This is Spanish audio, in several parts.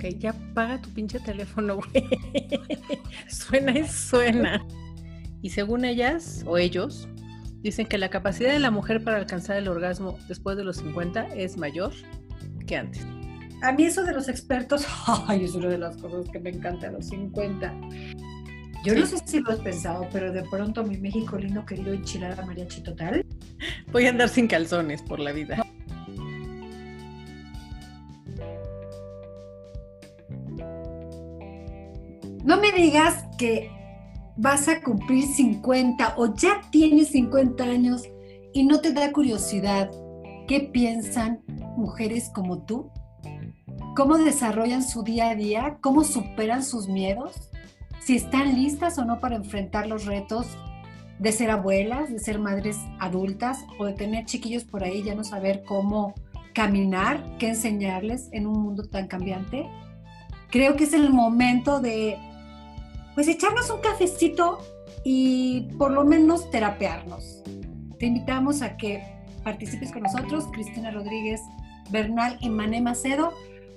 Ok, ya paga tu pinche teléfono, güey. suena y suena. Y según ellas o ellos, dicen que la capacidad de la mujer para alcanzar el orgasmo después de los 50 es mayor que antes. A mí eso de los expertos, ay, es una de las cosas que me encanta a los 50. Yo no sé si lo has pensado, pero de pronto mi México lindo querido enchilada mariachi total. Voy a andar sin calzones por la vida. No me digas que vas a cumplir 50 o ya tienes 50 años y no te da curiosidad qué piensan mujeres como tú, cómo desarrollan su día a día, cómo superan sus miedos, si están listas o no para enfrentar los retos de ser abuelas, de ser madres adultas o de tener chiquillos por ahí, ya no saber cómo caminar, qué enseñarles en un mundo tan cambiante. Creo que es el momento de pues echarnos un cafecito y por lo menos terapearnos. Te invitamos a que participes con nosotros, Cristina Rodríguez Bernal y Mané Macedo,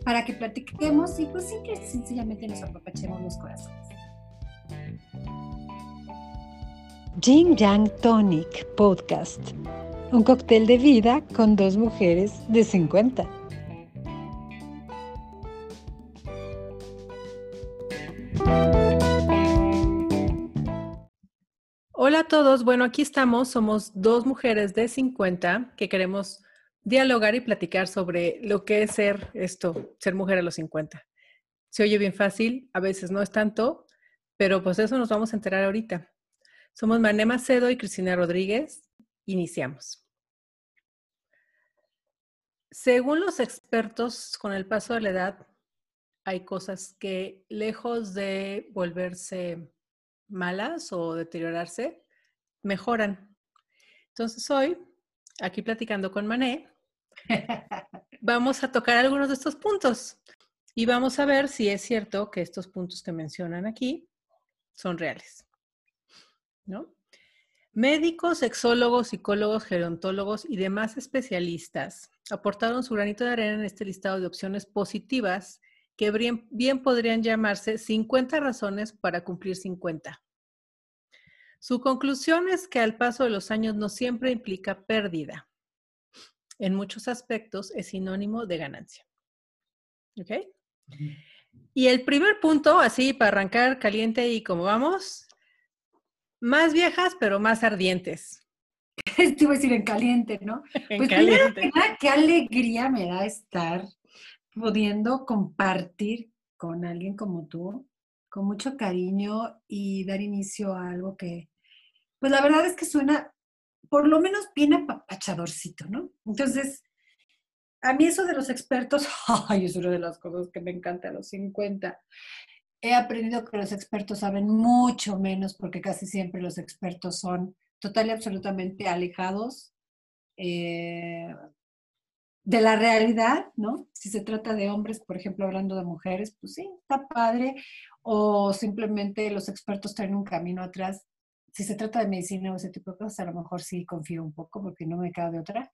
para que platiquemos y pues simple, sencillamente nos apapachemos los corazones. Jing Yang Tonic Podcast, un cóctel de vida con dos mujeres de 50. A todos, bueno, aquí estamos, somos dos mujeres de 50 que queremos dialogar y platicar sobre lo que es ser esto, ser mujer a los 50. Se oye bien fácil, a veces no es tanto, pero pues eso nos vamos a enterar ahorita. Somos Mané Macedo y Cristina Rodríguez. Iniciamos. Según los expertos, con el paso de la edad, hay cosas que lejos de volverse malas o deteriorarse, mejoran. Entonces hoy, aquí platicando con Mané, vamos a tocar algunos de estos puntos y vamos a ver si es cierto que estos puntos que mencionan aquí son reales. ¿No? Médicos, sexólogos, psicólogos, gerontólogos y demás especialistas aportaron su granito de arena en este listado de opciones positivas que bien, podrían llamarse 50 razones para cumplir 50. Su conclusión es que al paso de los años no siempre implica pérdida. En muchos aspectos es sinónimo de ganancia. ¿Ok? Y el primer punto, así para arrancar caliente y como vamos, más viejas pero más ardientes. A decir en caliente, ¿no? En pues caliente. qué alegría me da estar pudiendo compartir con alguien como tú, con mucho cariño y dar inicio a algo que, pues la verdad es que suena por lo menos bien apapachadorcito, ¿no? Entonces, a mí eso de los expertos, ay, es una de las cosas que me encanta a los 50. He aprendido que los expertos saben mucho menos porque casi siempre los expertos son total y absolutamente alejados eh, de la realidad, ¿no? Si se trata de hombres, por ejemplo, hablando de mujeres, pues sí, está padre. O simplemente los expertos traen un camino atrás. Si se trata de medicina o ese tipo de cosas, a lo mejor sí confío un poco porque no me de otra.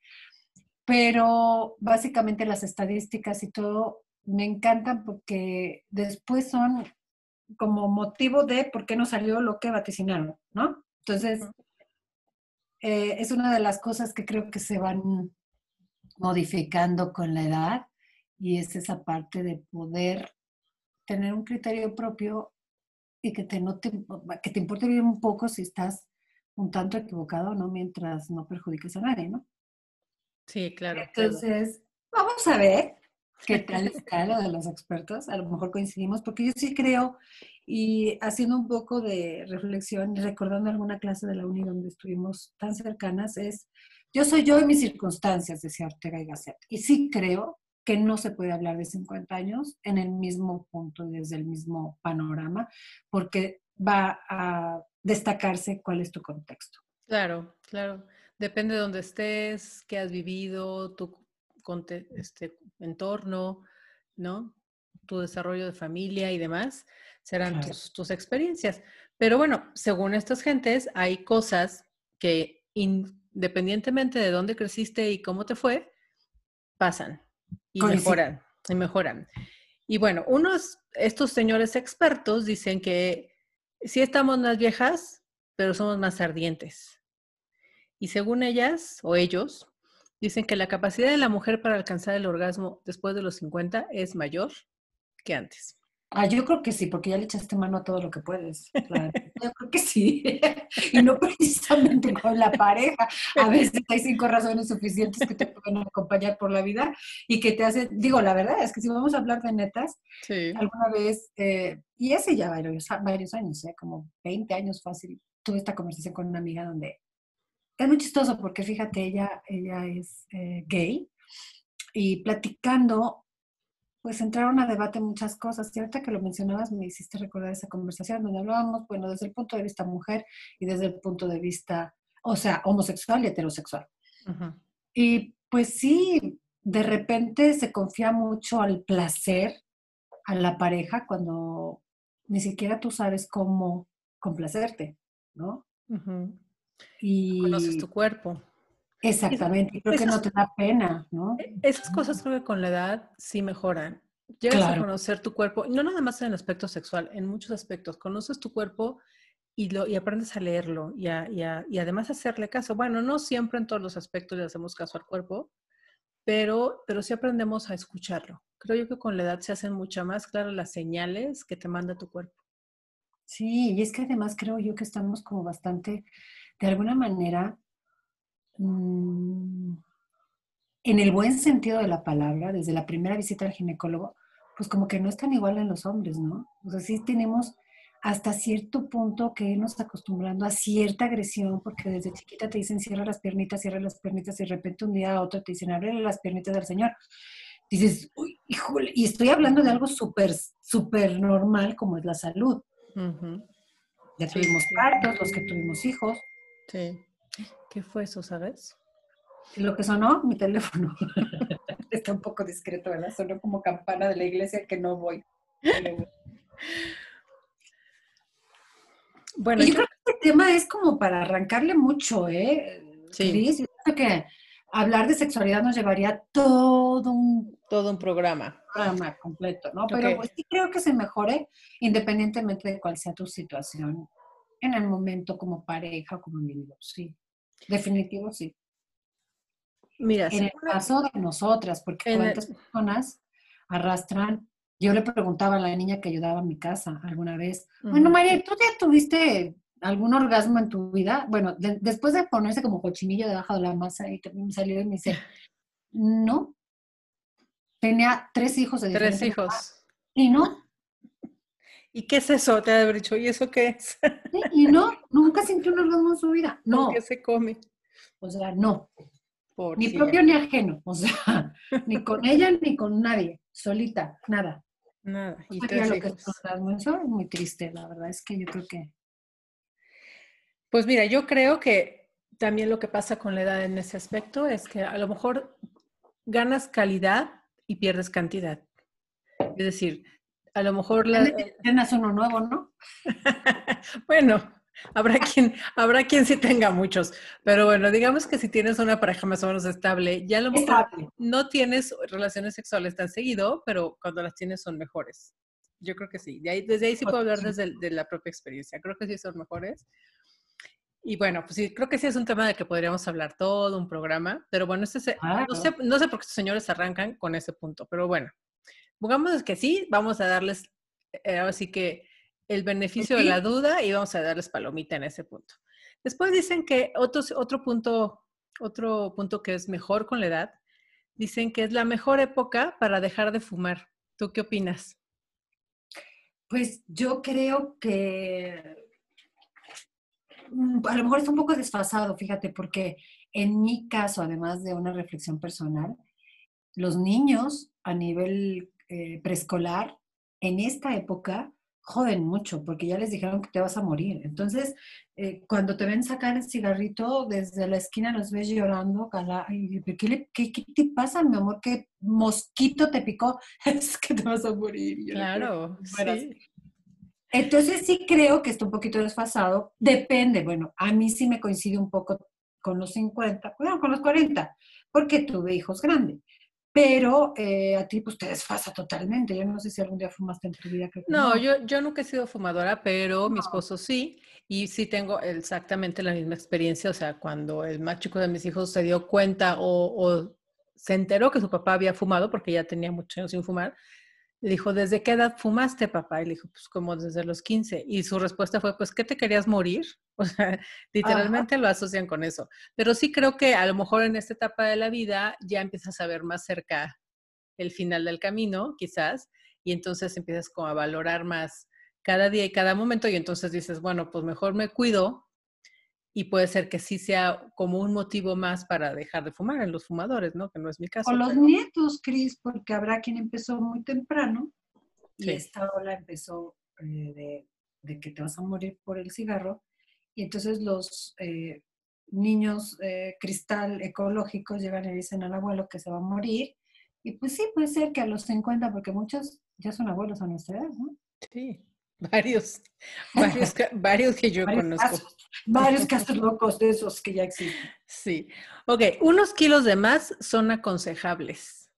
Pero básicamente las estadísticas y todo me encantan porque después son como motivo de por qué no salió lo que vaticinaron, ¿no? Entonces, eh, es una de las cosas que creo que se van modificando con la edad y es esa parte de poder tener un criterio propio y que te, no te, que te importe bien un poco si estás un tanto equivocado, ¿no? Mientras no perjudiques a nadie, ¿no? Sí, claro. Entonces, vamos a ver qué tal está lo de los expertos. A lo mejor coincidimos, porque yo sí creo, y haciendo un poco de reflexión, recordando alguna clase de la uni donde estuvimos tan cercanas, es yo soy yo y mis circunstancias, decía Ortega y Gasset. Y sí creo que no se puede hablar de 50 años en el mismo punto y desde el mismo panorama, porque va a destacarse cuál es tu contexto. Claro, claro. Depende de dónde estés, qué has vivido, tu este, entorno, ¿no? Tu desarrollo de familia y demás, serán tus, tus, experiencias. Pero bueno, según estas gentes, hay cosas que independientemente de dónde creciste y cómo te fue, pasan y mejoran, y mejoran. Y bueno, unos, estos señores expertos dicen que sí estamos más viejas, pero somos más ardientes. Y según ellas o ellos, dicen que la capacidad de la mujer para alcanzar el orgasmo después de los 50 es mayor que antes. Ah, yo creo que sí, porque ya le echaste mano a todo lo que puedes. Yo creo que sí. y no precisamente con la pareja. A veces hay cinco razones suficientes que te pueden acompañar por la vida y que te hacen, digo, la verdad es que si vamos a hablar de netas, alguna vez, eh, y hace ya varios, varios años, ¿eh? como 20 años fácil, tuve esta conversación con una amiga donde es muy chistoso porque fíjate, ella, ella es eh, gay y platicando pues entraron a debate muchas cosas. Y ahorita que lo mencionabas, me hiciste recordar esa conversación donde hablábamos, bueno, desde el punto de vista mujer y desde el punto de vista, o sea, homosexual y heterosexual. Y pues sí, de repente se confía mucho al placer a la pareja cuando ni siquiera tú sabes cómo complacerte, ¿no? Y conoces tu cuerpo. Exactamente, creo que no te da pena, ¿no? E, esas cosas creo que con la edad sí mejoran. Llegas a conocer tu cuerpo, no nada más en el aspecto sexual, en muchos aspectos. Conoces tu cuerpo y, lo, y aprendes a leerlo y, y, además hacerle caso. Bueno, no siempre en todos los aspectos le hacemos caso al cuerpo, pero, pero sí aprendemos a escucharlo. Creo yo que con la edad se hacen mucho más claras las señales que te manda tu cuerpo. Sí, y es que además creo yo que estamos como bastante, de alguna manera, Mm, en el buen sentido de la palabra, desde la primera visita al ginecólogo, pues como que no es tan igual en los hombres, ¿no? O sea, sí tenemos hasta cierto punto que irnos acostumbrando a cierta agresión, porque desde chiquita te dicen cierra las piernitas, cierra las piernitas, y de repente un día a otro te dicen abre las piernitas del Señor. Dices, uy, híjole, y estoy hablando de algo súper, súper normal como es la salud. Ya tuvimos partos, los que tuvimos hijos. Sí. ¿Qué fue eso, sabes? Lo que sonó, mi teléfono. Está un poco discreto, ¿verdad? Sonó como campana de la iglesia que no voy. Bueno, yo, creo que este tema es como para arrancarle mucho, ¿eh? Sí. Yo creo que hablar de sexualidad nos llevaría todo un... Todo un programa. Programa completo, ¿no? Pero pues sí creo que se mejore independientemente de cuál sea tu situación en el momento como pareja o como individuo, sí. Definitivo, sí. Mira, en el caso de nosotras, porque cuántas personas arrastran. Yo le preguntaba a la niña que ayudaba en mi casa alguna vez, bueno, María, ¿tú ya tuviste algún orgasmo en tu vida? Bueno, después de ponerse como cochinillo debajo de la masa y también salió y me dice, no. Tenía tres hijos de Tres hijos. Y no. ¿Y qué es eso? Te ha dicho, ¿y eso qué es? y no, nunca sintió un orgasmo en su vida. No. ¿Qué se come? O sea, no. ni propio ni ajeno. O sea, ni con ella ni con nadie. Solita, nada. Nada. Y lo que es Eso es muy triste, la verdad es que yo creo que. Pues mira, yo creo que también lo que pasa con la edad en ese aspecto es que a lo mejor ganas calidad y pierdes cantidad. Es decir, a lo mejor la... Tienes uno nuevo, ¿no? bueno, habrá quien, habrá quien sí tenga muchos, pero bueno, digamos que si tienes una pareja más o menos estable, ya a lo mejor no tienes relaciones sexuales tan seguido, pero cuando las tienes son mejores. Yo creo que sí. desde ahí sí puedo hablar desde de la propia experiencia. Creo que sí son mejores. Y bueno, pues sí, creo que sí es un tema de que podríamos hablar todo un programa, pero bueno, este no, sé, no sé por qué estos señores arrancan con ese punto, pero bueno, Pongamos que sí, vamos a darles, eh, así que el beneficio de la duda y vamos a darles palomita en ese punto. Después dicen que otro, otro punto, otro punto que es mejor con la edad, dicen que es la mejor época para dejar de fumar. ¿Tú qué opinas? Pues yo creo que mm, a lo mejor está un poco desfasado, fíjate, porque en mi caso, además de una reflexión personal, los niños a nivel eh, preescolar, en esta época, joden mucho porque ya les dijeron que te vas a morir. Entonces, eh, cuando te ven sacar el cigarrito, desde la esquina los ves llorando, ¿qué, qué, te pasa, mi amor? ¿Qué mosquito te picó? es que te vas a morir. Claro, sí. Entonces sí creo que está un poquito desfasado. Depende, bueno, a mí sí me coincide un poco con los 50, bueno, con los 40, porque tuve hijos grandes. Pero eh, a ti pues te desfasa totalmente. Yo no sé si algún día fumaste en tu vida. no, Yo, yo nunca he sido fumadora, pero mi esposo sí, y sí tengo exactamente la misma experiencia. O sea, cuando el más chico de mis hijos se dio cuenta o, se enteró que su papá había fumado, porque ya tenía muchos años sin fumar, le dijo, ¿desde qué edad fumaste, papá? Y le dijo, pues como desde los 15. Y su respuesta fue, pues, ¿qué te querías morir? O sea, literalmente lo asocian con eso. Pero sí creo que a lo mejor en esta etapa de la vida ya empiezas a ver más cerca el final del camino, quizás, y entonces empiezas como a valorar más cada día y cada momento y entonces dices, bueno, pues mejor me cuido y puede ser que sí sea como un motivo más para dejar de fumar en los fumadores, ¿no? Que no es mi caso. O los nietos, Cris, porque habrá quien empezó muy temprano y esta ola empezó eh, de, que te vas a morir por el cigarro y entonces los eh, niños eh, cristal ecológicos llegan y dicen al abuelo que se va a morir y pues sí, puede ser que a los 50, porque muchos ya son abuelos a nuestra edad, ¿no? Sí. Varios, varios, varios que yo conozco. varios casos locos de esos que ya existen. Sí. Ok, unos kilos de más son aconsejables.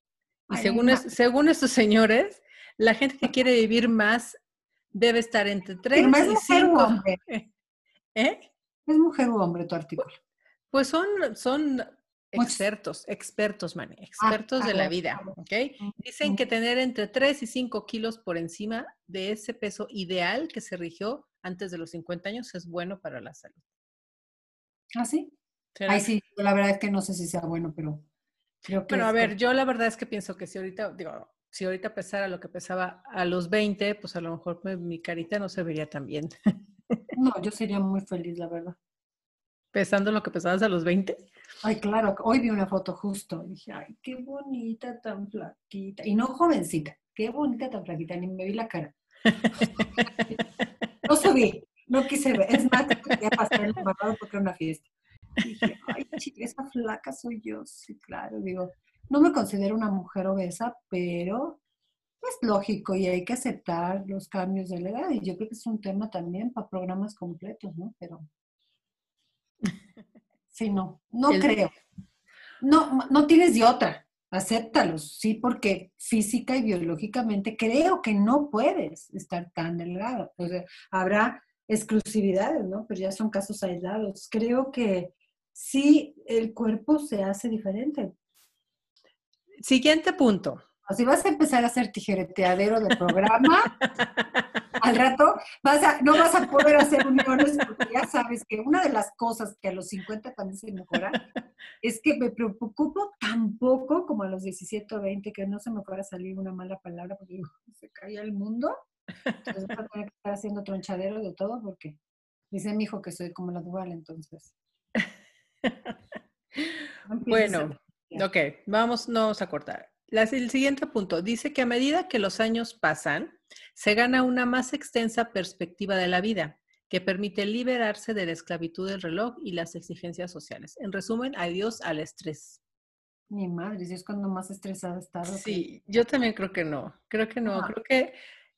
Y según, según estos señores, la gente que quiere vivir más debe estar entre 3 y 5. ¿Eh? ¿Es mujer o hombre tu artículo? Pues son, son Expertos, expertos, Mani, ah, expertos de la vida, ¿ok? Dicen que tener entre 3 y 5 kilos por encima de ese peso ideal que se rigió antes de los 50 años es bueno para la salud. ¿Ah, sí? Ay, sí, la verdad es que no sé si sea bueno, pero creo que... Bueno, a ver, yo la verdad es que pienso que si ahorita, digo, si ahorita pesara lo que pesaba a los 20, pues a lo mejor mi carita no se vería tan bien. No, yo sería muy feliz, la verdad. ¿Pesando lo que pesabas a los 20? Ay, claro, hoy vi una foto justo. Y dije, ay, qué bonita, tan flaquita. Y no jovencita, qué bonita, tan flaquita. Ni me vi la cara. no subí, no quise ver. Es más, quería pasar el marcado porque era una fiesta. Y dije, ay, chica, esa flaca soy yo. Sí, claro, digo, no me considero una mujer obesa, pero es lógico y hay que aceptar los cambios de la edad. Y yo creo que es un tema también para programas completos, ¿no? Pero Sí, no, no creo. No, no tienes de otra. Acéptalos, sí, porque física y biológicamente creo que no puedes estar tan delgado. O sea, habrá exclusividades, ¿no? Pero ya son casos aislados. Creo que sí, el cuerpo se hace diferente. Siguiente punto. Si vas a empezar a hacer tijereteadero de programa, al rato vas a, no vas a poder hacer uniones porque ya sabes que una de las cosas que a los 50 también se mejora es que me preocupo tampoco como a los 17 o 20 que no se me fuera a salir una mala palabra porque se caía el mundo. Entonces voy a tener que estar haciendo tronchadero de todo porque dice mi hijo que soy como la dual, entonces. bueno, ok, vamos, no vamos a cortar el siguiente punto dice que a medida que los años pasan, se gana una más extensa perspectiva de la vida que permite liberarse de la esclavitud del reloj y las exigencias sociales. En resumen, adiós al estrés. Mi madre, si es cuando más estresada está. Sí, yo también creo que no. Creo que no. Creo que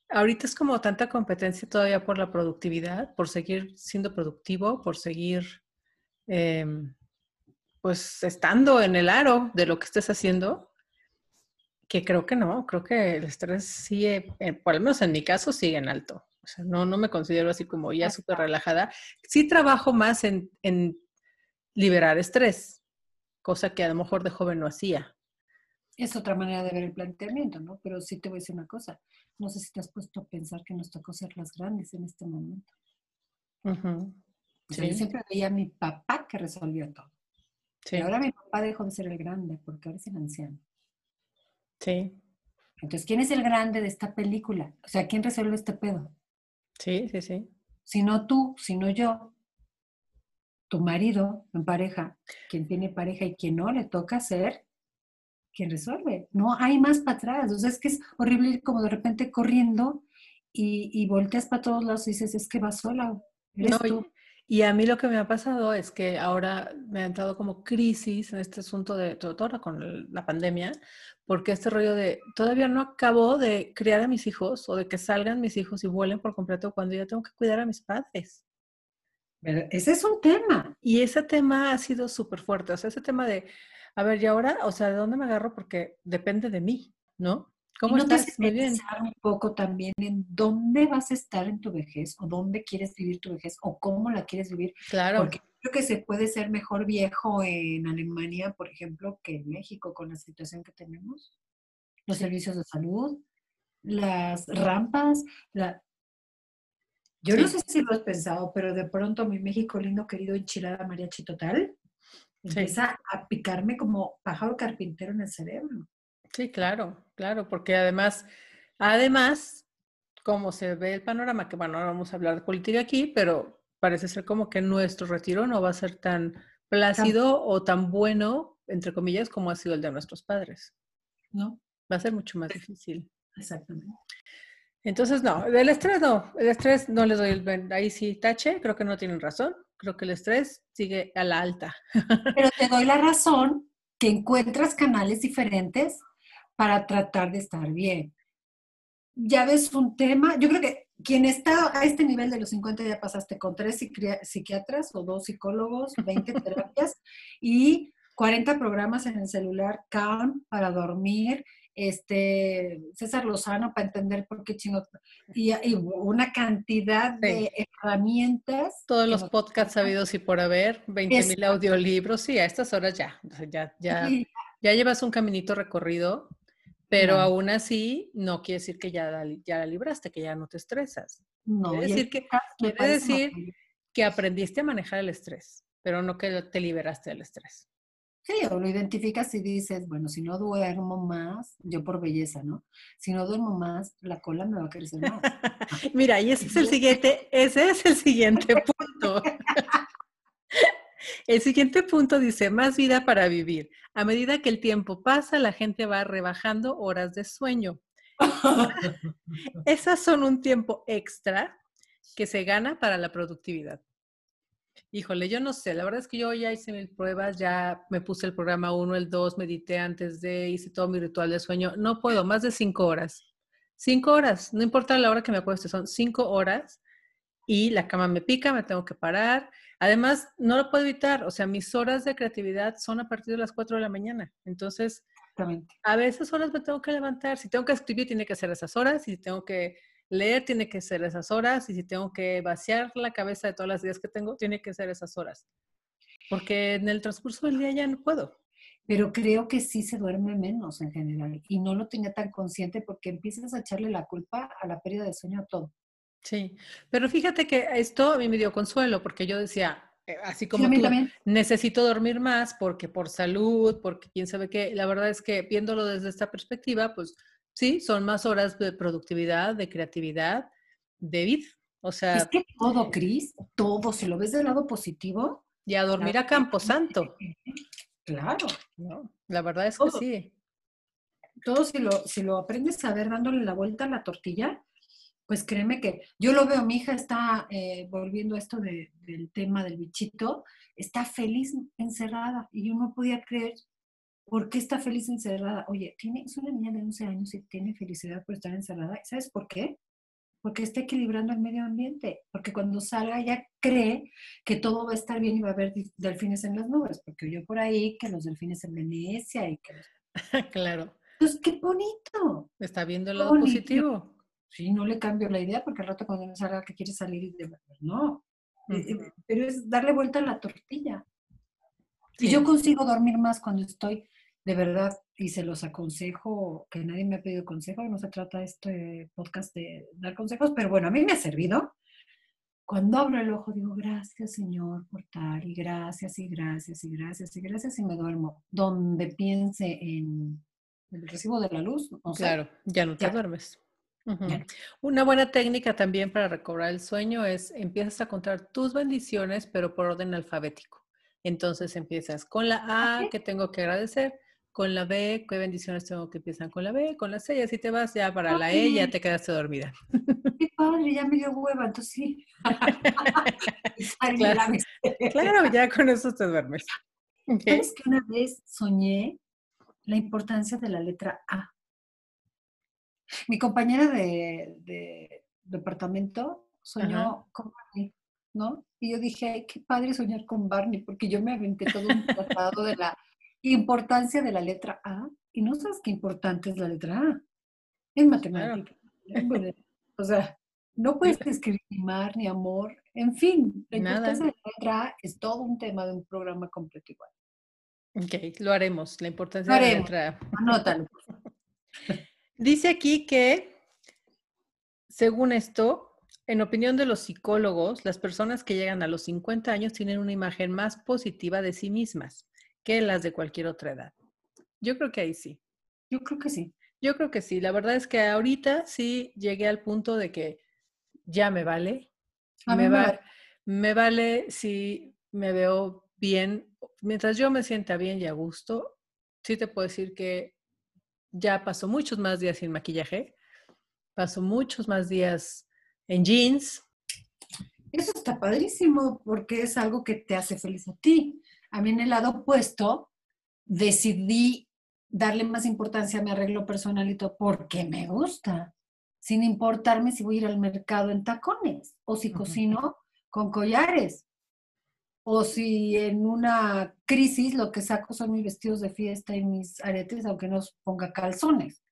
ahorita es como tanta competencia todavía por la productividad, por seguir siendo productivo, por seguir, em, pues, estando en el aro de lo que estés haciendo, que creo que no, creo que el estrés sigue, eh, por lo menos en mi caso, sigue en alto. O sea, no, no me considero así como ya súper relajada. Sí trabajo más en, en liberar estrés, cosa que a lo mejor de joven no hacía. Es otra manera de ver el planteamiento, ¿no? Pero sí te voy a decir una cosa. No sé si te has puesto a pensar que nos tocó ser las grandes en este momento. Yo siempre veía a mi papá que resolvió todo. Sí. Y ahora mi papá dejó de ser el grande porque ahora es el anciano. Sí. Entonces, ¿quién es el grande de esta película? O sea, ¿quién resuelve este pedo? Sí, sí, sí. Si no tú, si no yo, tu marido en pareja, quien tiene pareja y quien no, le toca ser quien resuelve. No hay más para atrás. O sea, es que es horrible ir como de repente corriendo y, y volteas para todos lados y dices, es que vas sola. Eres tú. Y a mí lo que me ha pasado es que ahora me ha entrado como crisis en este asunto de todo con la pandemia, porque este rollo de todavía no acabo de criar a mis hijos o de que salgan mis hijos y vuelen por completo cuando ya tengo que cuidar a mis padres. ese es un tema. Y ese tema ha sido súper fuerte. O sea, ese tema de, a ver, ¿y ahora? O sea, ¿de dónde me agarro? Porque depende de mí, ¿no? ¿Cómo no estás? Muy bien. un poco también en dónde vas a estar en tu vejez o dónde quieres vivir tu vejez o cómo la quieres vivir. Claro. Porque creo que se puede ser mejor viejo en Alemania, por ejemplo, que en México con la situación que tenemos. Los servicios de salud, las rampas, la... Yo no sé si lo has pensado, pero de pronto mi México lindo, querido, enchilada mariachi total, empieza a picarme como pájaro carpintero en el cerebro. Sí, claro, claro, porque además, además, como se ve el panorama, que bueno, no vamos a hablar de política aquí, pero parece ser como que nuestro retiro no va a ser tan plácido o tan bueno, entre comillas, como ha sido el de nuestros padres. ¿No? Va a ser mucho más difícil. Exactamente. Entonces, no, el estrés no, el estrés no les doy el, ahí sí tache, creo que no tienen razón, creo que el estrés sigue a la alta. Pero te doy la razón que encuentras canales diferentes para tratar de estar bien. Ya ves un tema, yo creo que quien está a este nivel de los 50 ya pasaste con tres psiquiatras o dos psicólogos, 20 terapias y 40 programas en el celular, Calm para dormir, este César Lozano para entender por qué chingo y, una cantidad de herramientas. Todos los podcasts sabidos y por haber, 20 mil audiolibros, sí, a estas horas ya, ya, ya, ya llevas un caminito recorrido pero aún así, no quiere decir que ya, ya la libraste, que ya no te estresas. No, quiere decir, que, quiere decir que aprendiste a manejar el estrés, pero no que te liberaste del estrés. Sí, o lo identificas y dices, bueno, si no duermo más, yo por belleza, ¿no? Si no duermo más, la cola me va a crecer más. Mira, y ese es el siguiente, ese es el siguiente punto. El siguiente punto dice, más vida para vivir. A medida que el tiempo pasa, la gente va rebajando horas de sueño. Esas son un tiempo extra que se gana para la productividad. Híjole, yo no sé, la verdad es que yo ya hice mis pruebas, ya me puse el programa 1, el 2, medité antes de, hice todo mi ritual de sueño. No puedo, más de cinco horas. Cinco horas, no importa la hora que me acueste, son cinco horas y la cama me pica, me tengo que parar. Además, no lo puedo evitar, o sea, mis horas de creatividad son a partir de las 4 de la mañana. Entonces, a veces horas me tengo que levantar. Si tengo que escribir, tiene que ser esas horas. Si tengo que leer, tiene que ser esas horas. Y si tengo que vaciar la cabeza de todas las ideas que tengo, tiene que ser esas horas. Porque en el transcurso del día ya no puedo. Pero creo que sí se duerme menos en general. Y no lo tenía tan consciente porque empiezas a echarle la culpa a la pérdida de sueño a todo. Sí, pero fíjate que esto a mí me dio consuelo porque yo decía, eh, así como tú, necesito dormir más porque por salud, porque quién sabe qué. La verdad es que viéndolo desde esta perspectiva, pues sí, son más horas de productividad, de creatividad, de vida. O sea, es que todo, Cris, todo, si lo ves del lado positivo. Y a dormir a Camposanto. Claro. la verdad es que sí. Todo si lo, si lo aprendes a ver dándole la vuelta a la tortilla, pues créeme que yo lo veo, mi hija está eh, volviendo a esto del tema del bichito, está feliz encerrada y yo no podía creer por qué está feliz encerrada. Oye, tiene, es una niña de 11 años y tiene felicidad por estar encerrada. ¿Sabes por qué? Porque está equilibrando el medio ambiente, porque cuando salga ella cree que todo va a estar bien y va a haber delfines en las nubes, porque yo por ahí que los delfines en Venecia y que... claro. Pues qué bonito. Está viendo el lado positivo. Sí, no le cambio la idea porque al rato cuando me salga que quiere salir, de no. Eh, eh, pero es darle vuelta a la tortilla. Y yo consigo dormir más cuando estoy de verdad, y se los aconsejo, que nadie me ha pedido consejo, no se trata este podcast de dar consejos, pero bueno, a mí me ha servido. Cuando abro el ojo digo, gracias Señor por tal, y gracias, y gracias, y gracias, y gracias, y me duermo. Donde piense en el recibo de la luz, claro, ya no te duermes. Una buena técnica también para recobrar el sueño es empiezas a contar tus bendiciones, pero por orden alfabético. Entonces empiezas con la A, que tengo que agradecer, con la B, qué bendiciones tengo que empiezan con la B, con la C, y así te vas ya para la E, ya te quedaste dormida. Qué padre, ya me dio hueva, entonces sí. claro, ya con eso te duermes. ¿Sabes que una vez soñé la importancia de la letra A? Mi compañera de, departamento soñó como ¿no? Y yo dije, ay, qué padre soñar con Barney, porque yo me aventé todo un tratado de la importancia de la letra A, y no sabes qué importante es la letra A en matemáticas. O sea, no puedes escribir ni mar, ni amor, en fin, la importancia de la letra A es todo un tema de un programa completo igual. Ok, lo haremos, la importancia de la letra A. Anótalo. Dice aquí que, según esto, en opinión de los psicólogos, las personas que llegan a los 50 años tienen una imagen más positiva de sí mismas que las de cualquier otra edad. Yo creo que ahí sí. Yo creo que sí. Yo creo que sí. La verdad es que ahorita sí llegué al punto de que ya me vale. me, vale. me vale si me veo bien. Mientras yo me sienta bien y a gusto, sí te puedo decir que ya paso muchos más días sin maquillaje, paso muchos más días en jeans. Eso está padrísimo porque es algo que te hace feliz a ti. A mí en el lado opuesto decidí darle más importancia a mi arreglo personalito porque me gusta, sin importarme si voy a ir al mercado en tacones o si cocino con collares o si en una crisis lo que saco son mis vestidos de fiesta y mis aretes, aunque no ponga calzones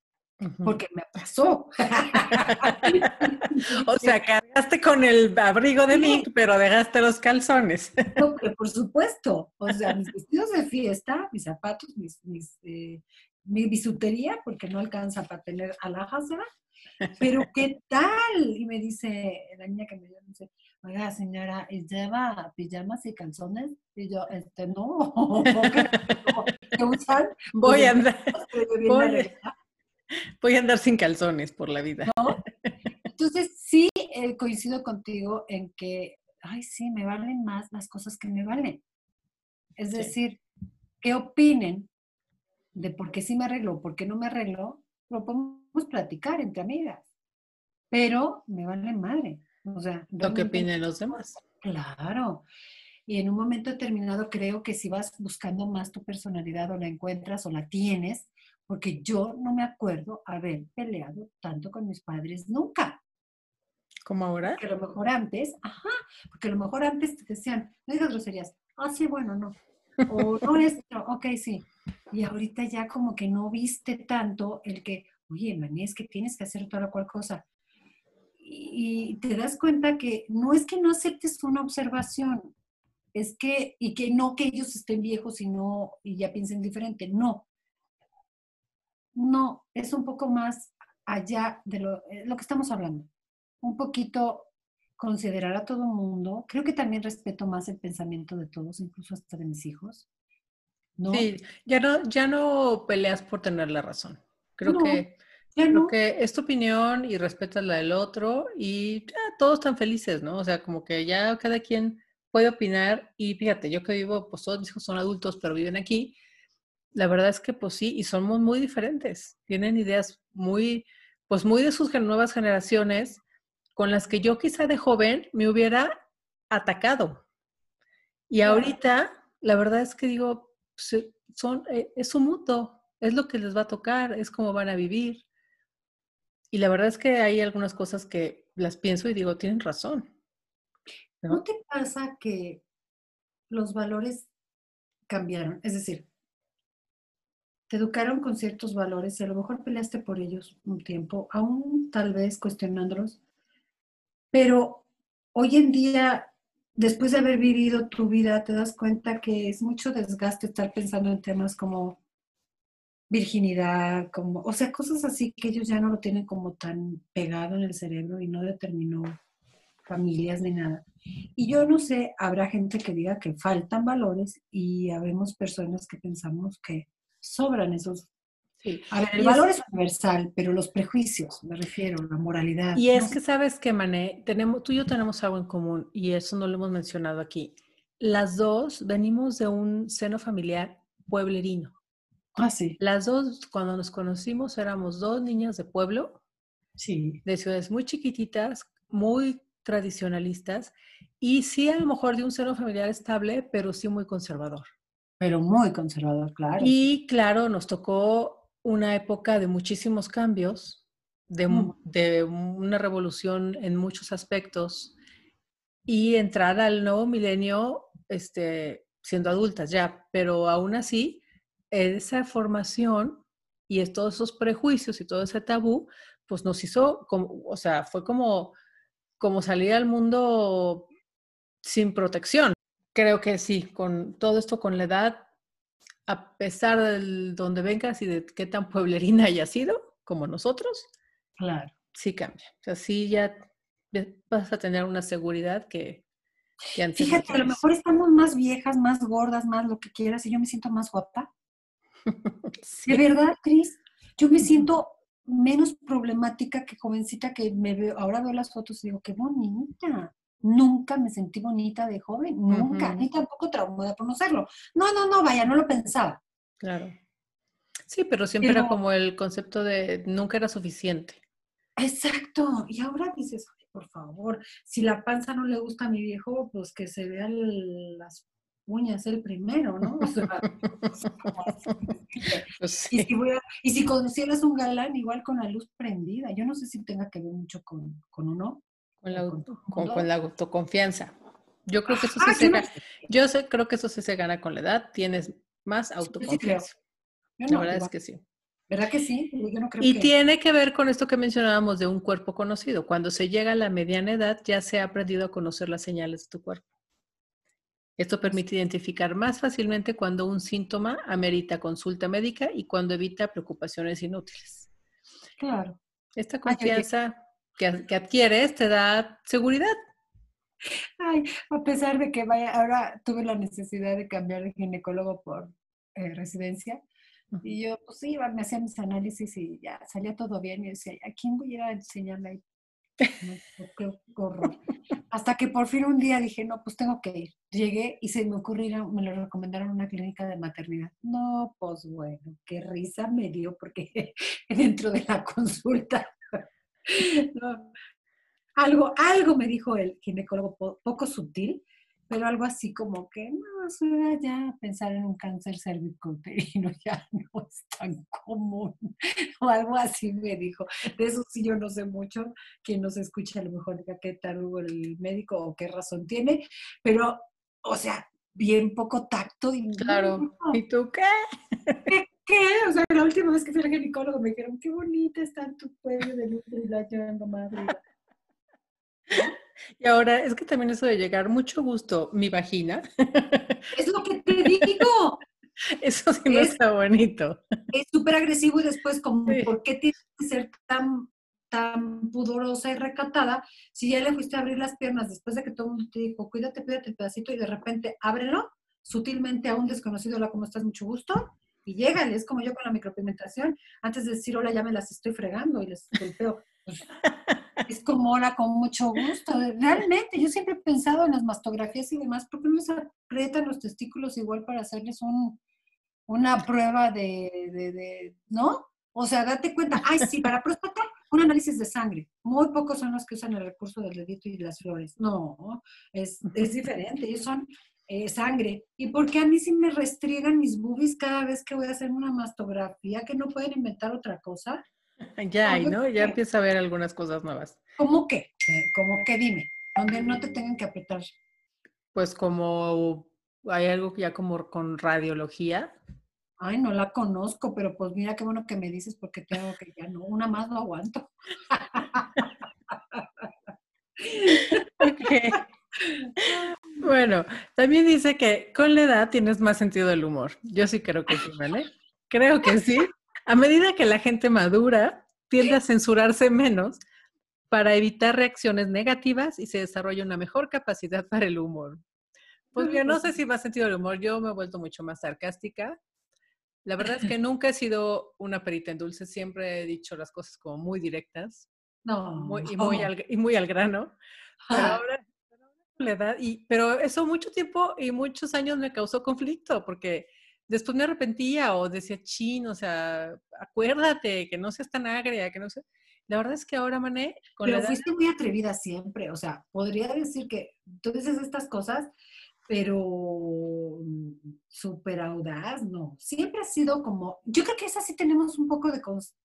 porque me pasó. o sea, cargaste con el abrigo de mí, pero dejaste los calzones. no, pero por supuesto. O sea, mis vestidos de fiesta, mis zapatos, mis, eh, mi bisutería, porque no alcanza para tener alhajas, ¿verdad? Pero ¿qué tal? Y me dice, la niña que me dio, me dice, oiga señora, ¿y lleva pijamas y calzones? Y yo, este, no, ¿qué usan? Voy pues, a andar. Voy, Voy a andar sin calzones por la vida. Entonces, sí eh, coincido contigo en que, ay, sí, me valen más las cosas que me valen. Es decir, ¿qué opinen de por qué sí me arreglo, por qué no me arreglo? Lo podemos platicar entre amigas. Pero me vale madre. O sea, lo que opinen los demás. Claro. Y en un momento determinado creo que si vas buscando más tu personalidad o la encuentras o la tienes, porque yo no me acuerdo haber peleado tanto con mis padres nunca. ¿Como ahora? Porque a lo mejor antes, ajá, porque a lo mejor antes te decían, no digas groserías, ah, sí, bueno, no. O no es, ok, sí. Y ahorita ya como que no viste tanto el que, oye, maní, es que tienes que hacer toda cual cosa. Y, te das cuenta que no es que no aceptes una observación, es que, y que no que ellos estén viejos y no, y ya piensen diferente, no, no, es un poco más allá de lo, eh, lo que estamos hablando. Un poquito considerar a todo el mundo. Creo que también respeto más el pensamiento de todos, incluso hasta de mis hijos. ¿no? Sí, ya no, ya no peleas por tener la razón. Creo que creo que es tu opinión y respetas la del otro y ya, todos están felices, ¿no? O sea, como que ya cada quien puede opinar y fíjate, yo que vivo, pues todos mis hijos son adultos, pero viven aquí la verdad es que pues sí, y somos muy diferentes. Tienen ideas muy, pues muy de sus nuevas generaciones con las que yo quizá de joven me hubiera atacado. Y ahorita, la verdad es que digo, son, eh, es su mutuo, es lo que les va a tocar, es cómo van a vivir. Y la verdad es que hay algunas cosas que las pienso y digo, tienen razón. ¿no te pasa que los valores cambiaron? Es decir, te educaron con ciertos valores y a lo mejor peleaste por ellos un tiempo, aún tal vez cuestionándolos, pero hoy en día, después de haber vivido tu vida, te das cuenta que es mucho desgaste estar pensando en temas como virginidad, como, o sea, cosas así que ellos ya no lo tienen como tan pegado en el cerebro y no determinó familias ni nada. Y yo no sé, habrá gente que diga que faltan valores y habemos personas que pensamos que sobran esos. Sí. A ver, el valor es, universal, pero los prejuicios, me refiero, la moralidad. Y es que sabes que, Mané, tenemos, tú y yo tenemos algo en común y eso no lo hemos mencionado aquí. Las dos venimos de un seno familiar pueblerino. Ah, sí. Las dos, cuando nos conocimos, éramos dos niñas de pueblo, sí. de ciudades muy chiquititas, muy tradicionalistas, y sí a lo mejor de un seno familiar estable, pero sí muy conservador pero muy conservador, claro. Y claro, nos tocó una época de muchísimos cambios, de, mm. de una revolución en muchos aspectos. y entrar al nuevo milenio este, siendo adultas ya, pero aún así, esa formación y todos esos prejuicios y todo ese tabú, pues nos hizo, como, o sea, fue como, como salir al mundo sin protección. Creo que sí, con todo esto, con la edad, a pesar de donde vengas y de qué tan pueblerina haya sido, como nosotros, claro. sí cambia. O sea, sí ya vas a tener una seguridad que, Fíjate, a lo mejor estamos más viejas, más gordas, más lo que quieras, y yo me siento más guapa. De verdad, Cris, yo me siento menos problemática que jovencita que me veo, ahora veo las fotos y digo, qué bonita. Nunca me sentí bonita de joven, nunca, ni tampoco traumada por no serlo. No, no, no, vaya, no lo pensaba. Claro. Sí, pero siempre era como el concepto de nunca era suficiente. Exacto. Y ahora dices, por favor, si la panza no le gusta a mi viejo, pues que se vean las uñas el primero, ¿no? O sea, pues y, si voy y si conocieras un galán, igual con la luz prendida, yo no sé si tenga que ver mucho con, con uno. Con la, con, la autoconfianza. Yo creo que eso sí se gana. Yo sé, creo que eso sí se gana con la edad. Tienes más autoconfianza. la verdad es que sí. ¿Verdad que sí? Yo no creo y tiene que ver con esto que mencionábamos de un cuerpo conocido. Cuando se llega a la mediana edad, ya se ha aprendido a conocer las señales de tu cuerpo. Esto permite identificar más fácilmente cuando un síntoma amerita consulta médica y cuando evita preocupaciones inútiles. Claro. Esta confianza que, que adquieres te da seguridad. Ay, a pesar de que vaya, ahora tuve la necesidad de cambiar de ginecólogo por eh, residencia, y yo, pues iba, me hacía mis análisis y ya salía todo bien. Y decía, ¿a quién voy a ir a enseñarle ahí? qué horror. Hasta que por fin un día dije, no, pues tengo que ir. Llegué y se me ocurrió, me lo recomendaron una clínica de maternidad. No, pues bueno, qué risa me dio porque dentro de la consulta, algo, algo me dijo el ginecólogo poco sutil, pero algo así como que, no, su ya pensar en un cáncer cervicouterino ya no es tan común, o algo así me dijo. De eso sí yo no sé mucho, quien nos escucha a lo mejor diga qué tal hubo el médico o qué razón tiene, pero, o sea, bien poco tacto. Y claro, ¿y tú qué? ¿Qué? ¿Qué? O sea, la última vez que fui al ginecólogo me dijeron, qué bonita está tu cuello de luz y la llorando madre. Y ahora es que también eso de llegar, mucho gusto, mi vagina. Es lo que te digo. Eso sí no está bonito. Es súper agresivo y después como, ¿por qué tienes que ser tan, tan pudorosa y recatada si ya le fuiste a abrir las piernas después de que todo el mundo te dijo, cuídate, cuídate el pedacito y de repente ábrelo sutilmente a un desconocido, hola, ¿cómo estás? Mucho gusto. Y llégale, es como yo con la micropigmentación. Antes de decir hola, ya me las estoy fregando y les golpeo. Es como ahora con mucho gusto. Realmente, yo siempre he pensado en las mastografías y demás, ¿por qué no se aprietan los testículos igual para hacerles un, una prueba de, ¿no? O sea, date cuenta, ay, sí, para próstata, un análisis de sangre. Muy pocos son los que usan el recurso del dedito y las flores. No, es, es diferente, ellos son eh, sangre. ¿Y por qué a mí sí me restriegan mis boobies cada vez que voy a hacer una mastografía? ¿Que no pueden inventar otra cosa? Ya hay, ¿no? Ya empieza a ver algunas cosas nuevas. ¿Cómo qué? ¿Cómo qué? Dime, donde no te tengan que apretar. Pues como hay algo ya como con radiología. Ay, no la conozco, pero pues mira qué bueno que me dices porque tengo que ya no, una más no aguanto. Bueno, también dice que con la edad tienes más sentido del humor. Yo sí creo que sí, ¿vale? Creo que sí. A medida que la gente madura, tiende a censurarse menos para evitar reacciones negativas y se desarrolla una mejor capacidad para el humor. Pues yo no sé si más sentido del humor, yo me he vuelto mucho más sarcástica. La verdad es que nunca he sido una perita en dulce, siempre he dicho las cosas como muy directas no, y, muy al, y muy al grano. Pero ahora, la edad, y, pero eso mucho tiempo y muchos años me causó conflicto porque después me arrepentía o decía, chin, o sea, acuérdate que no seas tan agria, que no sé. La verdad es que ahora, Mané, con Pero fuiste muy atrevida siempre, o sea, podría decir que tú dices estas cosas, pero súper audaz, no. Siempre ha sido como, yo creo que esa sí tenemos un poco de,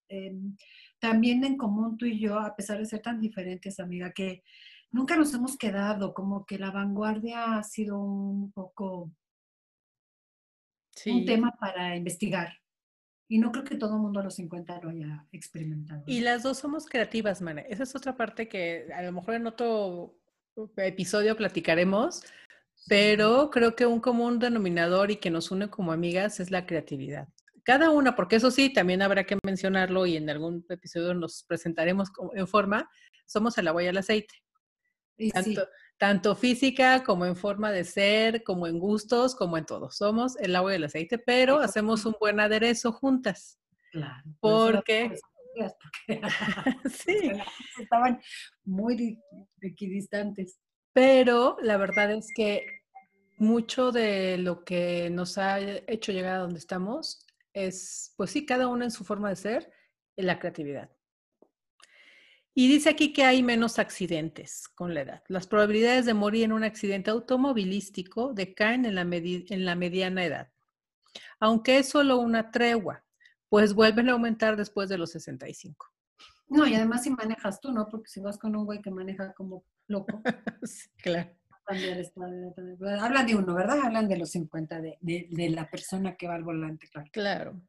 em, también en común tú y yo, a pesar de ser tan diferentes, amiga, que nunca nos hemos quedado, como que la vanguardia ha sido un poco un tema para investigar. Y no creo que todo el mundo a los 50 lo haya experimentado. Y las dos somos creativas, Mana. Esa es otra parte que a lo mejor en otro episodio platicaremos, pero creo que un común denominador y que nos une como amigas es la creatividad. Cada una, porque eso sí, también habrá que mencionarlo y en algún episodio nos presentaremos en forma, somos el agua y el aceite. tanto, tanto, física como en forma de ser, como en gustos, como en todo. Somos el agua y el aceite, pero hacemos un buen aderezo juntas. Claro. Porque... sí. Estaban muy equidistantes. Pero la verdad es que mucho de lo que nos ha hecho llegar a donde estamos es, pues sí, cada uno en su forma de ser, la creatividad. Y dice aquí que hay menos accidentes con la edad. Las probabilidades de morir en un accidente automovilístico decaen en la, en la mediana edad, aunque es solo una tregua, pues vuelven a aumentar después de los 65. No, y además si manejas tú, ¿no? Porque si vas con un güey que maneja como loco. sí, claro. Hablan de uno, ¿verdad? Hablan de los 50, de, de, la persona que va al volante, claro. Claro.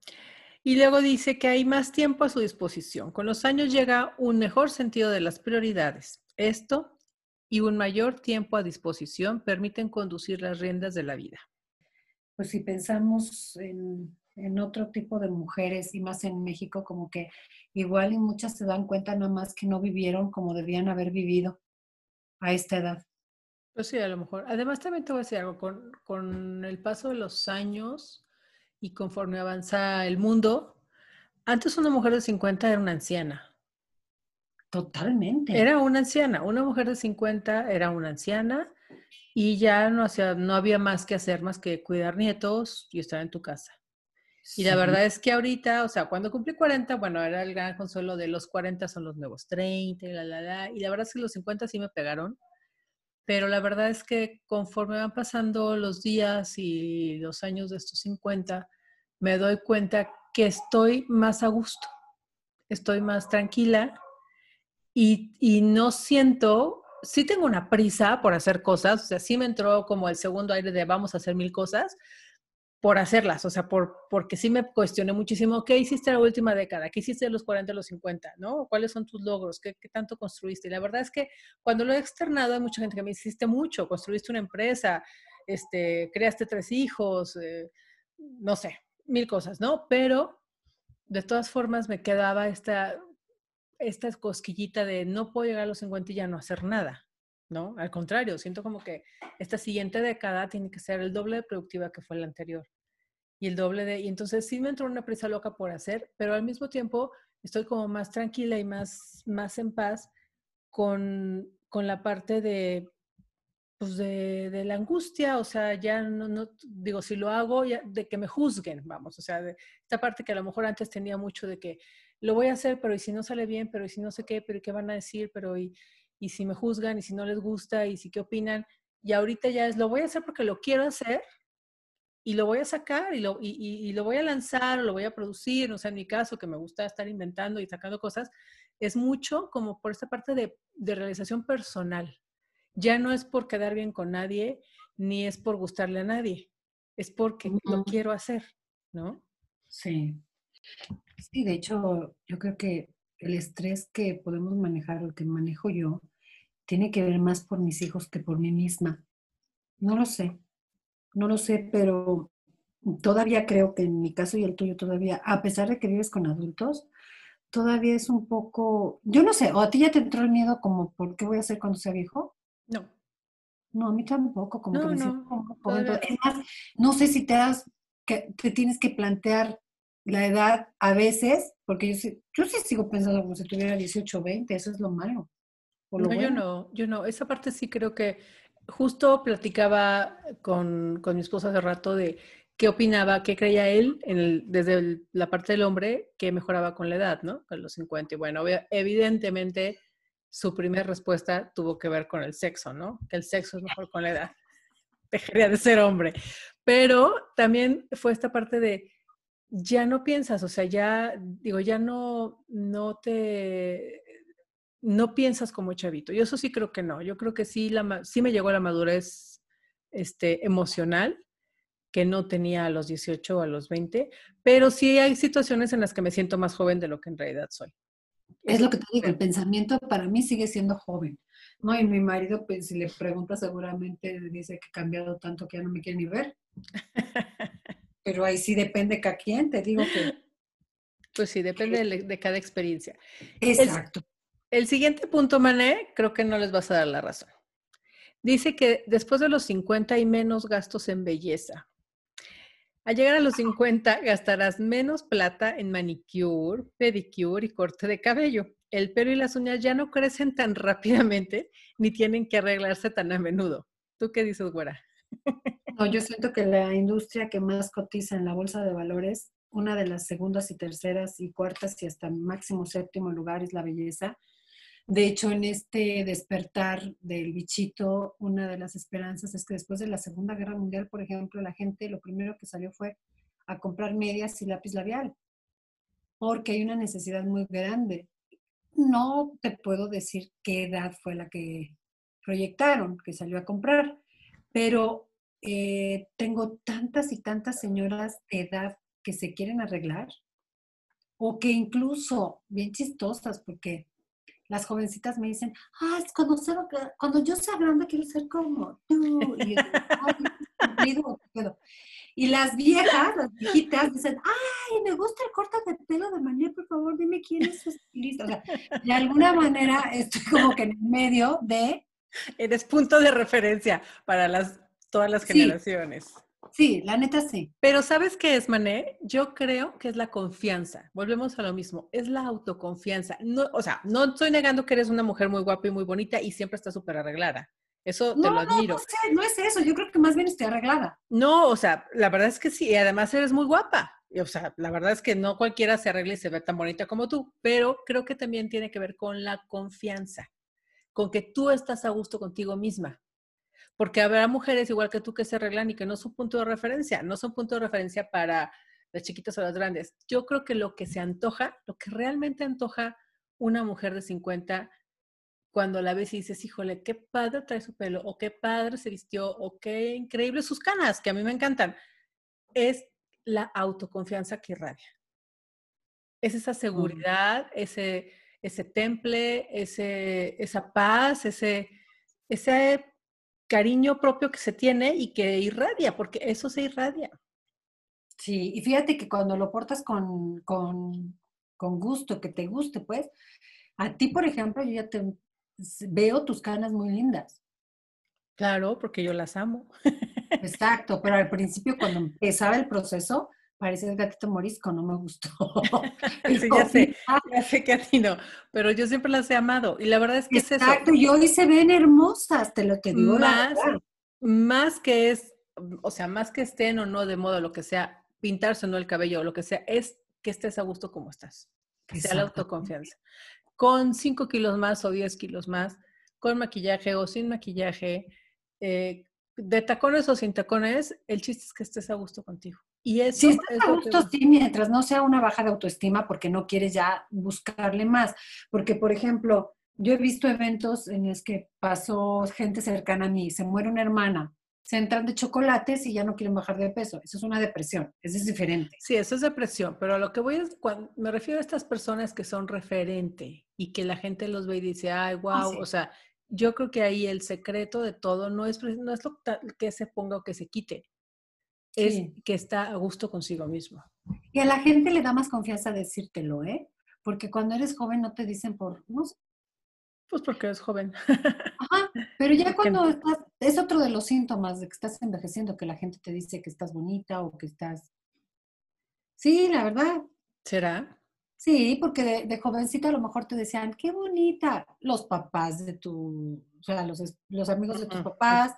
Y luego dice que hay más tiempo a su disposición. Con los años llega un mejor sentido de las prioridades. Esto y un mayor tiempo a disposición permiten conducir las riendas de la vida. Pues si pensamos en, en otro tipo de mujeres y más en México, como que igual y muchas se dan cuenta nada más que no vivieron como debían haber vivido a esta edad. Pues sí, a lo mejor. Además, también te voy a decir algo, con, con el paso de los años y conforme avanza el mundo, antes una mujer de 50 era una anciana. Totalmente. Era una anciana. Una mujer de 50 era una anciana y ya no, hacía, no había más que hacer más que cuidar nietos y estar en tu casa. Y la verdad es que ahorita, o sea, cuando cumplí 40, bueno, era el gran consuelo de los 40 son los nuevos 30, y la, la, la. Y la verdad es que los 50 sí me pegaron. Pero la verdad es que conforme van pasando los días y los años de estos 50, me doy cuenta que estoy más a gusto, estoy más tranquila y, y no siento, sí tengo una prisa por hacer cosas, o sea, sí me entró como el segundo aire de vamos a hacer mil cosas, por hacerlas, o sea, por, porque sí me cuestioné muchísimo, ¿qué hiciste la última década? ¿Qué hiciste de los 40 a los 50? ¿No? ¿Cuáles son tus logros? ¿Qué, ¿Qué, tanto construiste? Y la verdad es que cuando lo he externado hay mucha gente que me hiciste mucho, construiste una empresa, este, creaste tres hijos, eh, no sé, mil cosas, ¿no? Pero de todas formas me quedaba esta, esta cosquillita de no puedo llegar a los 50 y ya no hacer nada, ¿no? Al contrario, siento como que esta siguiente década tiene que ser el doble de productiva que fue la anterior. Y el doble de... Y entonces sí me entró una prisa loca por hacer, pero al mismo tiempo estoy como más tranquila y más, más en paz con, con la parte de, pues de, de, la angustia, o sea, ya no, no, digo, si lo hago, ya, de que me juzguen, vamos, o sea, de esta parte que a lo mejor antes tenía mucho de que lo voy a hacer, pero y si no sale bien, pero y si no sé qué, pero y qué van a decir, pero y, y si me juzgan y si no les gusta y si qué opinan. Y ahorita ya es, lo voy a hacer porque lo quiero hacer y lo voy a sacar y lo, y, y, lo voy a lanzar o lo voy a producir. O sea, en mi caso, que me gusta estar inventando y sacando cosas, es mucho como por esta parte de, de realización personal. Ya no es por quedar bien con nadie, ni es por gustarle a nadie, es porque lo quiero hacer, ¿no? Sí. Sí, de hecho, yo creo que el estrés que podemos manejar, o que manejo yo, tiene que ver más por mis hijos que por mí misma. No lo sé, no lo sé, pero todavía creo que en mi caso y el tuyo todavía, a pesar de que vives con adultos, todavía es un poco, yo no sé, o a ti ya te entró el miedo como, ¿por qué voy a hacer cuando sea viejo? No. No, a mí tampoco, como que me no, Es más, no sé si te das, que te tienes que plantear la edad a veces, porque yo sí, yo sí sigo pensando como si tuviera 18 o 20, eso es lo malo. no, yo no, yo no. Esa parte sí creo que justo platicaba con, con mi esposa hace rato de qué opinaba, qué creía él en el, desde la parte del hombre que mejoraba con la edad, ¿no? Con los 50. Y bueno, evidentemente su primera respuesta tuvo que ver con el sexo, ¿no? Que el sexo es mejor con la edad. Dejaría de ser hombre. Pero también fue esta parte de ya no piensas, o sea, ya, digo, ya no, no te, no piensas como chavito. Yo eso sí creo que no. Yo creo que sí, la, sí me llegó la madurez este, emocional que no tenía a los 18 o a los 20, pero sí hay situaciones en las que me siento más joven de lo que en realidad soy. Es lo que te digo, el pensamiento para mí sigue siendo joven. No, y mi marido, pues si le pregunta, seguramente dice que he cambiado tanto que ya no me quiere ni ver. Pero ahí sí depende cada quien, te digo que. Pues sí, depende de, cada experiencia. Exacto. El, siguiente punto, Mané, creo que no les vas a dar la razón. Dice que después de los 50 hay menos gastos en belleza. Al llegar a los 50 gastarás menos plata en manicure, pedicure y corte de cabello. El pelo y las uñas ya no crecen tan rápidamente ni tienen que arreglarse tan a menudo. ¿Tú qué dices, güera? No, yo siento que la industria que más cotiza en la bolsa de valores, una de las segundas y terceras y cuartas y hasta máximo séptimo lugar es la belleza. De hecho, en este despertar del bichito, una de las esperanzas es que después de la Segunda Guerra Mundial, por ejemplo, la gente lo primero que salió fue a comprar medias y lápiz labial, porque hay una necesidad muy grande. No te puedo decir qué edad fue la que proyectaron, que salió a comprar, pero eh, tengo tantas y tantas señoras de edad que se quieren arreglar, o que incluso, bien chistosas, porque las jovencitas me dicen, ah, cuando, cuando yo sea grande quiero ser como tú. Y, las viejas, las viejitas, dicen, ay, me gusta el corte de pelo de manera, por favor, dime quién es su estilista. Sea, de alguna manera estoy como que en medio de... Eres punto de referencia para las, todas las generaciones. Sí, la neta sí. Pero ¿sabes qué es, Mané? Yo creo que es la confianza. Volvemos a lo mismo, es la autoconfianza. No, o sea, no estoy negando que eres una mujer muy guapa y muy bonita y siempre estás súper arreglada. Eso te lo admiro. No, no, no es eso, yo creo que más bien estoy arreglada. No, o sea, la verdad es que sí, y además eres muy guapa. O sea, la verdad es que no cualquiera se arregla y se ve tan bonita como tú, pero creo que también tiene que ver con la confianza, con que tú estás a gusto contigo misma porque habrá mujeres igual que tú que se arreglan y que no son punto de referencia, no son punto de referencia para las chiquitas o las grandes. Yo creo que lo que se antoja, lo que realmente antoja una mujer de 50 cuando la ves y dices, híjole, qué padre trae su pelo, o qué padre se vistió, o qué increíble sus canas, que a mí me encantan, es la autoconfianza que irradia. Es esa seguridad, ese, ese temple, ese, esa paz, ese, ese cariño propio que se tiene y que irradia, porque eso se irradia. Sí, y fíjate que cuando lo portas con, con, con gusto, que te guste, pues, a ti, por ejemplo, yo ya te veo tus canas muy lindas. Claro, porque yo las amo. Exacto, pero al principio cuando empezaba el proceso, parece el gatito morisco, no me gustó. sí, ya sé, ya sé que a ti no, pero yo siempre las he amado y la verdad es que es eso. Exacto, y hoy se ven hermosas, te lo que digo. Más, más que es, o sea, más que estén o no de moda, lo que sea, pintarse o no el cabello o lo que sea, es que estés a gusto como estás, que sea la autoconfianza. Con 5 kilos más o 10 kilos más, con maquillaje o sin maquillaje, eh, de tacones o sin tacones, el chiste es que estés a gusto contigo. Y eso si estás a gusto, sí, mientras no sea una baja de autoestima, porque no quieres ya buscarle más. Porque, por ejemplo, yo he visto eventos en los que pasó gente cercana a mí, se muere una hermana, se entran de chocolates y ya no quieren bajar de peso. Eso es una depresión, eso es diferente. Sí, eso es depresión, pero a lo que voy es, cuando, me refiero a estas personas que son referente y que la gente los ve y dice, ay, wow, ah, o sea, yo creo que ahí el secreto de todo no es, no es lo que se ponga o que se quite, es que está a gusto consigo mismo. Y a la gente le da más confianza decírtelo, ¿eh? Porque cuando eres joven no te dicen por, no Pues porque eres joven. Ajá, pero ya cuando estás, es otro de los síntomas de que estás envejeciendo, que la gente te dice que estás bonita o que estás... Sí, la verdad. ¿Será? Sí, porque de, jovencita a lo mejor te decían, qué bonita, los papás de tu, o sea, los, los amigos de tus papás,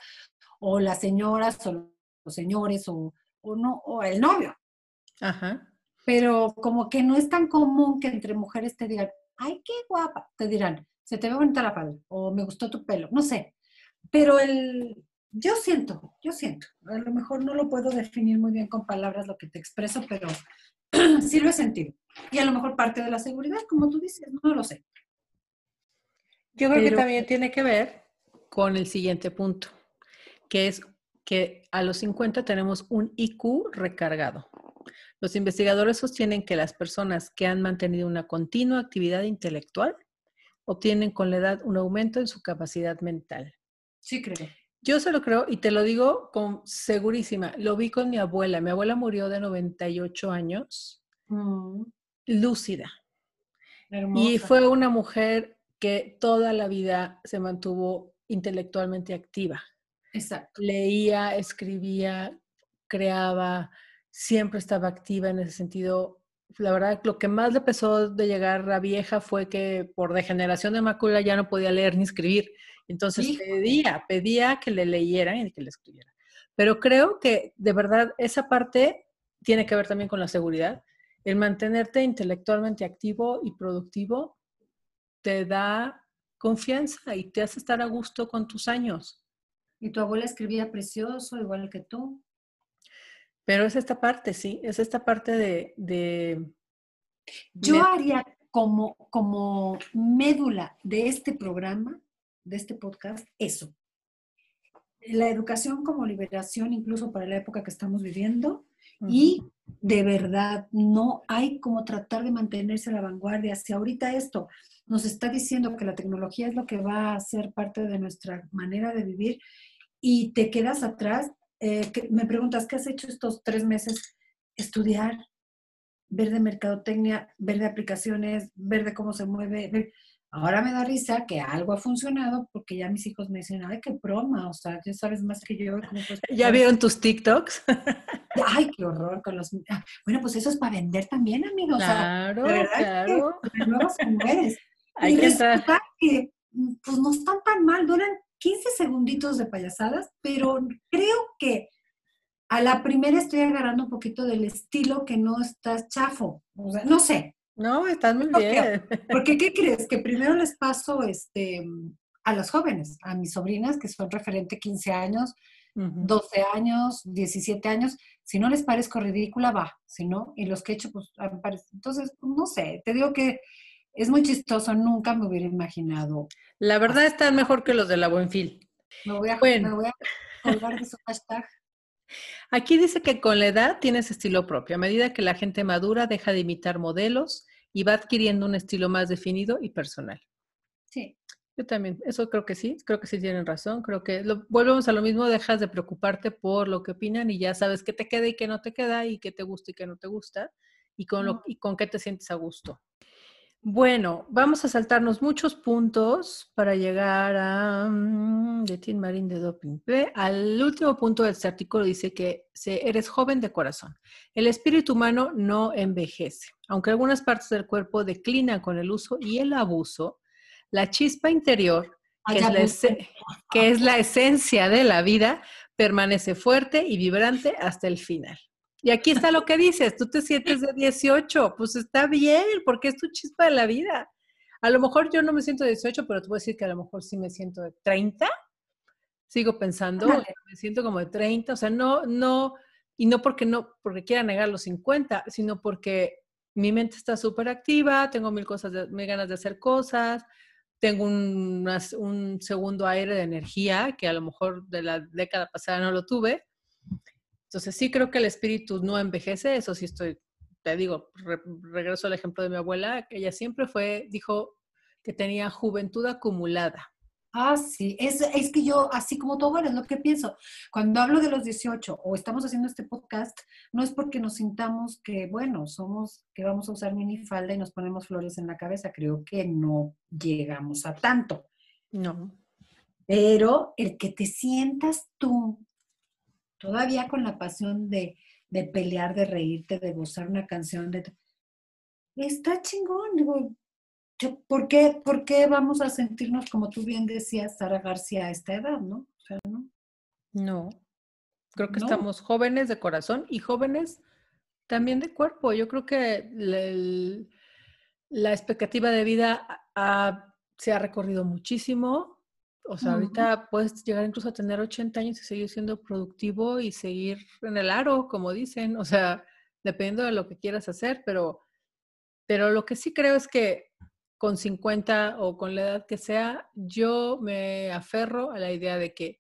o las señoras, o los señores, o, o no, o el novio. Ajá. Pero como que no es tan común que entre mujeres te digan, ay, qué guapa, te dirán, se te ve bonita la falda, o me gustó tu pelo, no sé. Pero el, yo siento, yo siento, a lo mejor no lo puedo definir muy bien con palabras lo que te expreso, pero sí lo he sentido. Y a lo mejor parte de la seguridad, como tú dices, no lo sé. Yo creo que también tiene que ver con el siguiente punto, que es que a los 50 tenemos un IQ recargado. Los investigadores sostienen que las personas que han mantenido una continua actividad intelectual obtienen con la edad un aumento en su capacidad mental. Sí, creo. Yo se lo creo y te lo digo con segurísima. Lo vi con mi abuela. Mi abuela murió de 98 años, mm. lúcida. Y fue una mujer que toda la vida se mantuvo intelectualmente activa. Exacto. Leía, escribía, creaba, siempre estaba activa en ese sentido. La verdad, lo que más le pesó de llegar a vieja fue que por degeneración de mácula ya no podía leer ni escribir. Entonces pedía, pedía que le leyeran y que le escribieran. Pero creo que de verdad esa parte tiene que ver también con la seguridad. El mantenerte intelectualmente activo y productivo te da confianza y te hace estar a gusto con tus años. Y tu abuela escribía precioso, igual que tú. Pero es esta parte, sí, es esta parte de... Yo haría como, como médula de este programa, de este podcast, eso. La educación como liberación, incluso para la época que estamos viviendo, y de verdad no hay como tratar de mantenerse a la vanguardia. Si ahorita esto nos está diciendo que la tecnología es lo que va a ser parte de nuestra manera de vivir y te quedas atrás, eh, me preguntas, ¿qué has hecho estos tres meses? Estudiar, ver de mercadotecnia, ver de aplicaciones, ver de cómo se mueve. Ahora me da risa que algo ha funcionado porque ya mis hijos me dicen, ay, qué broma, o sea, ya sabes más que yo. ¿Ya vieron tus TikToks? Ay, qué horror con los... Ah, bueno, pues eso es para vender también, amigos. Claro, claro. Que, nuevas mujeres. Hay y que resulta que pues no están tan mal, duran 15 segunditos de payasadas, pero creo que a la primera estoy agarrando un poquito del estilo que no estás chafo. O sea, no sé. No, estás muy bien. Porque, ¿qué crees? Que primero les paso este, a las jóvenes, a mis sobrinas, que son referente 15 años, 12 años, 17 años. Si no les parezco ridícula, va. Si no, y los que he hecho, pues, entonces, no sé, te digo que es muy chistoso, nunca me hubiera imaginado. La verdad están mejor que los de la Buenfil. Me voy a, me voy a colgar de su hashtag. Aquí dice que con la edad tienes estilo propio. A medida que la gente madura, deja de imitar modelos y va adquiriendo un estilo más definido y personal. Sí. Yo también, eso creo que sí, creo que sí tienen razón. Creo que lo, volvemos a lo mismo, dejas de preocuparte por lo que opinan y ya sabes qué te queda y qué no te queda y qué te gusta y qué no te gusta y con, lo, y con qué te sientes a gusto. Bueno, vamos a saltarnos muchos puntos para llegar a mm, de Tin Marín de Doping. Al último punto de este artículo dice que eres joven de corazón. El espíritu humano no envejece. Aunque algunas partes del cuerpo declinan con el uso y el abuso, la chispa interior, que, es la, que es la esencia de la vida, permanece fuerte y vibrante hasta el final. Y aquí está lo que dices, tú te sientes de 18, pues está bien, porque es tu chispa de la vida. A lo mejor yo no me siento de 18, pero te puedo decir que a lo mejor sí me siento de 30. Sigo pensando, me siento como de 30, o sea, no, no, y no porque no, porque quiera negar los 50, sino porque mi mente está súper activa, tengo mil cosas, de, mil ganas de hacer cosas, tengo un, un segundo aire de energía que a lo mejor de la década pasada no lo tuve entonces sí creo que el espíritu no envejece, eso sí estoy, te digo, regreso al ejemplo de mi abuela, que ella siempre fue, dijo que tenía juventud acumulada. Ah, sí, es, es que yo, así como tú abuela, es lo que pienso. Cuando hablo de los 18 o estamos haciendo este podcast, no es porque nos sintamos que, bueno, somos, que vamos a usar minifalda y nos ponemos flores en la cabeza. Creo que no llegamos a tanto. No. Pero el que te sientas tú todavía con la pasión de, pelear, de reírte, de gozar una canción, de... Está chingón, digo, ¿por qué, ¿por qué vamos a sentirnos, como tú bien decías, Sara García, a esta edad, no? O sea, ¿no? No, creo que estamos jóvenes de corazón y jóvenes también de cuerpo. Yo creo que la, expectativa de vida se ha recorrido muchísimo. O sea, ahorita puedes llegar incluso a tener 80 años y seguir siendo productivo y seguir en el aro, como dicen. O sea, dependiendo de lo que quieras hacer, pero, pero lo que sí creo es que con 50 o con la edad que sea, yo me aferro a la idea de que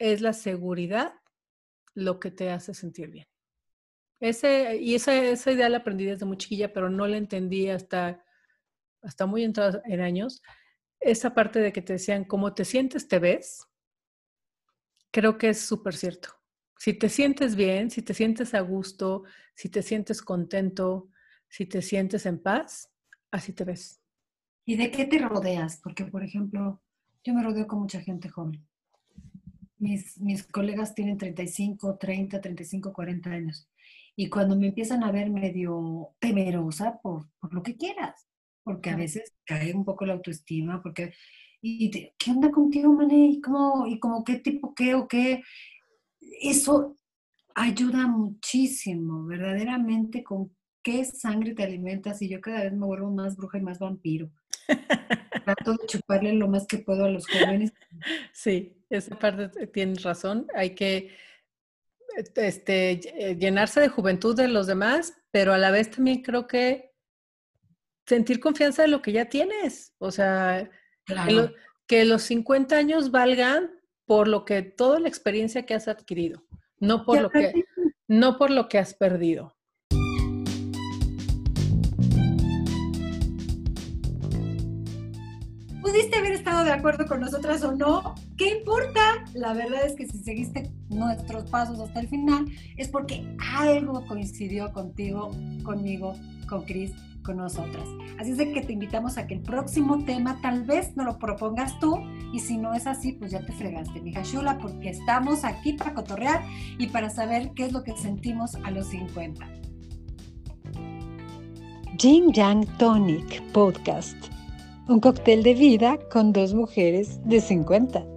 es la seguridad lo que te hace sentir bien. Ese, y esa, esa idea la aprendí desde muy chiquilla, pero no la entendí hasta, hasta muy entrados en años. Esa parte de que te decían, cómo te sientes, te ves, creo que es súper cierto. Si te sientes bien, si te sientes a gusto, si te sientes contento, si te sientes en paz, así te ves. ¿Y de qué te rodeas? Porque, por ejemplo, yo me rodeo con mucha gente joven. Mis, mis colegas tienen 35, 30, 35, 40 años. Y cuando me empiezan a ver medio temerosa por, por lo que quieras, porque a veces cae un poco la autoestima, porque, y ¿qué onda contigo, mané? ¿Y cómo, y como qué tipo qué o qué? Eso ayuda muchísimo, verdaderamente, con qué sangre te alimentas y yo cada vez me vuelvo más bruja y más vampiro. Trato de chuparle lo más que puedo a los jóvenes. Sí, esa parte tienes razón. Hay que este, eh, llenarse de juventud de los demás, pero a la vez también creo que sentir confianza de lo que ya tienes. O sea, que, los 50 años valgan por lo que toda la experiencia que has adquirido, no por lo que no por lo que has perdido. pudiste haber estado de acuerdo con nosotras o no, ¿qué importa? La verdad es que si seguiste nuestros pasos hasta el final, es porque algo coincidió contigo, conmigo, con Cris, con nosotras. Así es de que te invitamos a que el próximo tema tal vez no lo propongas tú y si no es así, pues ya te fregaste, mija chula, porque estamos aquí para cotorrear y para saber qué es lo que sentimos a los 50. Jing Yang Tonic Podcast un cóctel de vida con dos mujeres de 50.